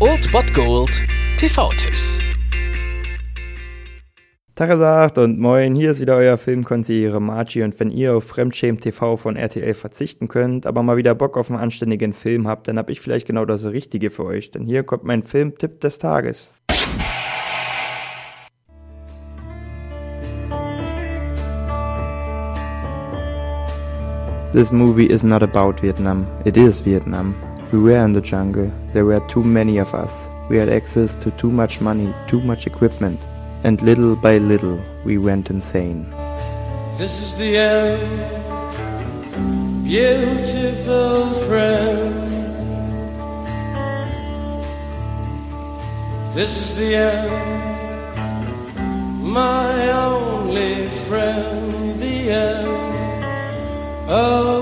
Old Bot Gold TV-Tipps. Tagesagt und moin, hier ist wieder euer Filmkonsigliere Margie und wenn ihr auf Fremdschämen TV von RTL verzichten könnt, aber mal wieder Bock auf einen anständigen Film habt, dann hab ich vielleicht genau das Richtige für euch, denn hier kommt mein Filmtipp des Tages. This movie is not about Vietnam, it is Vietnam. We were in the jungle, there were too many of us. We had access to too much money, too much equipment. and little by little we went insane. This is the end, beautiful friend. This is the end, my only friend, the end our.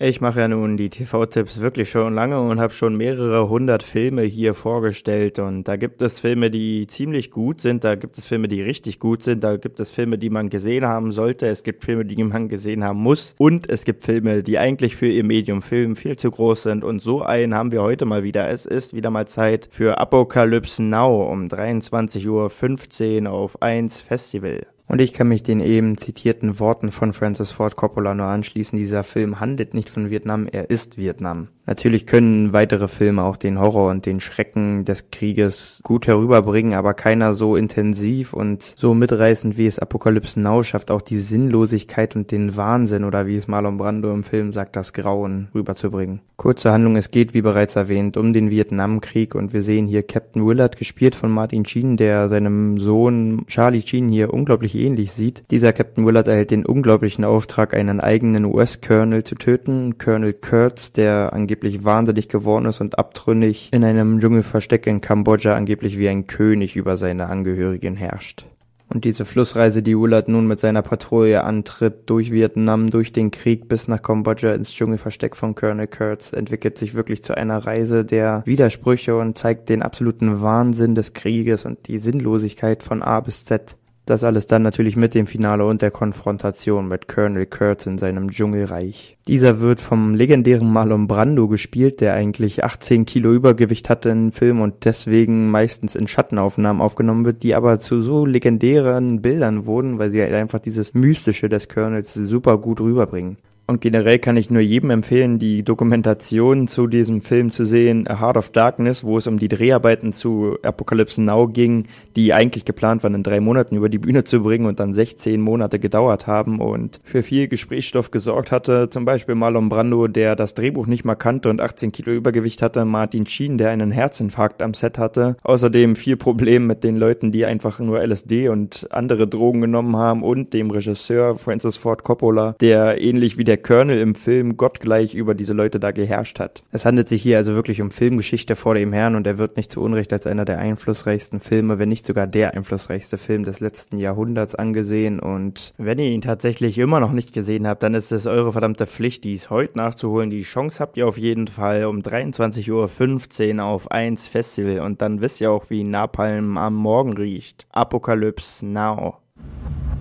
Ich mache ja nun die TV-Tipps wirklich schon lange und habe schon mehrere hundert Filme hier vorgestellt. Und da gibt es Filme, die ziemlich gut sind, da gibt es Filme, die richtig gut sind, da gibt es Filme, die man gesehen haben sollte, es gibt Filme, die man gesehen haben muss und es gibt Filme, die eigentlich für ihr Medium Film viel zu groß sind. Und so einen haben wir heute mal wieder. Es ist wieder mal Zeit für Apocalypse Now um 23.15 Uhr auf 1 Festival. Und ich kann mich den eben zitierten Worten von Francis Ford Coppola nur anschließen. Dieser Film handelt nicht von Vietnam, er ist Vietnam. Natürlich können weitere Filme auch den Horror und den Schrecken des Krieges gut herüberbringen, aber keiner so intensiv und so mitreißend wie es Apokalypse Now schafft, auch die Sinnlosigkeit und den Wahnsinn oder wie es Marlon Brando im Film sagt, das Grauen rüberzubringen. Kurze Handlung, es geht, wie bereits erwähnt, um den Vietnamkrieg und wir sehen hier Captain Willard, gespielt von Martin Sheen, der seinem Sohn Charlie Sheen hier unglaublich ähnlich sieht. Dieser Captain Willard erhält den unglaublichen Auftrag, einen eigenen US-Colonel zu töten, Colonel Kurtz, der angeblich angeblich wahnsinnig geworden ist und abtrünnig in einem Dschungelversteck in Kambodscha angeblich wie ein König über seine Angehörigen herrscht. Und diese Flussreise, die Willard nun mit seiner Patrouille antritt, durch Vietnam, durch den Krieg bis nach Kambodscha ins Dschungelversteck von Colonel Kurtz, entwickelt sich wirklich zu einer Reise der Widersprüche und zeigt den absoluten Wahnsinn des Krieges und die Sinnlosigkeit von A bis Z. Das alles dann natürlich mit dem Finale und der Konfrontation mit Colonel Kurtz in seinem Dschungelreich. Dieser wird vom legendären Marlon Brando gespielt, der eigentlich 18 Kilo Übergewicht hatte im Film und deswegen meistens in Schattenaufnahmen aufgenommen wird, die aber zu so legendären Bildern wurden, weil sie halt einfach dieses Mystische des Colonels super gut rüberbringen. Und generell kann ich nur jedem empfehlen, die Dokumentation zu diesem Film zu sehen, A Heart of Darkness, wo es um die Dreharbeiten zu Apocalypse Now ging, die eigentlich geplant waren, in drei Monaten über die Bühne zu bringen und dann 16 Monate gedauert haben und für viel Gesprächsstoff gesorgt hatte. Zum Beispiel Marlon Brando, der das Drehbuch nicht mal kannte und 18 Kilo Übergewicht hatte, Martin Sheen, der einen Herzinfarkt am Set hatte. Außerdem viel Problem mit den Leuten, die einfach nur LSD und andere Drogen genommen haben und dem Regisseur Francis Ford Coppola, der ähnlich wie der der Colonel im Film gottgleich über diese Leute da geherrscht hat. Es handelt sich hier also wirklich um Filmgeschichte vor dem Herrn und er wird nicht zu Unrecht als einer der einflussreichsten Filme, wenn nicht sogar der einflussreichste Film des letzten Jahrhunderts angesehen und wenn ihr ihn tatsächlich immer noch nicht gesehen habt, dann ist es eure verdammte Pflicht, dies heute nachzuholen. Die Chance habt ihr auf jeden Fall um 23.15 Uhr auf 1 Festival und dann wisst ihr auch, wie Napalm am Morgen riecht. Apokalypse Now.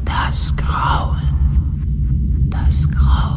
Das Grauen. Das Grauen.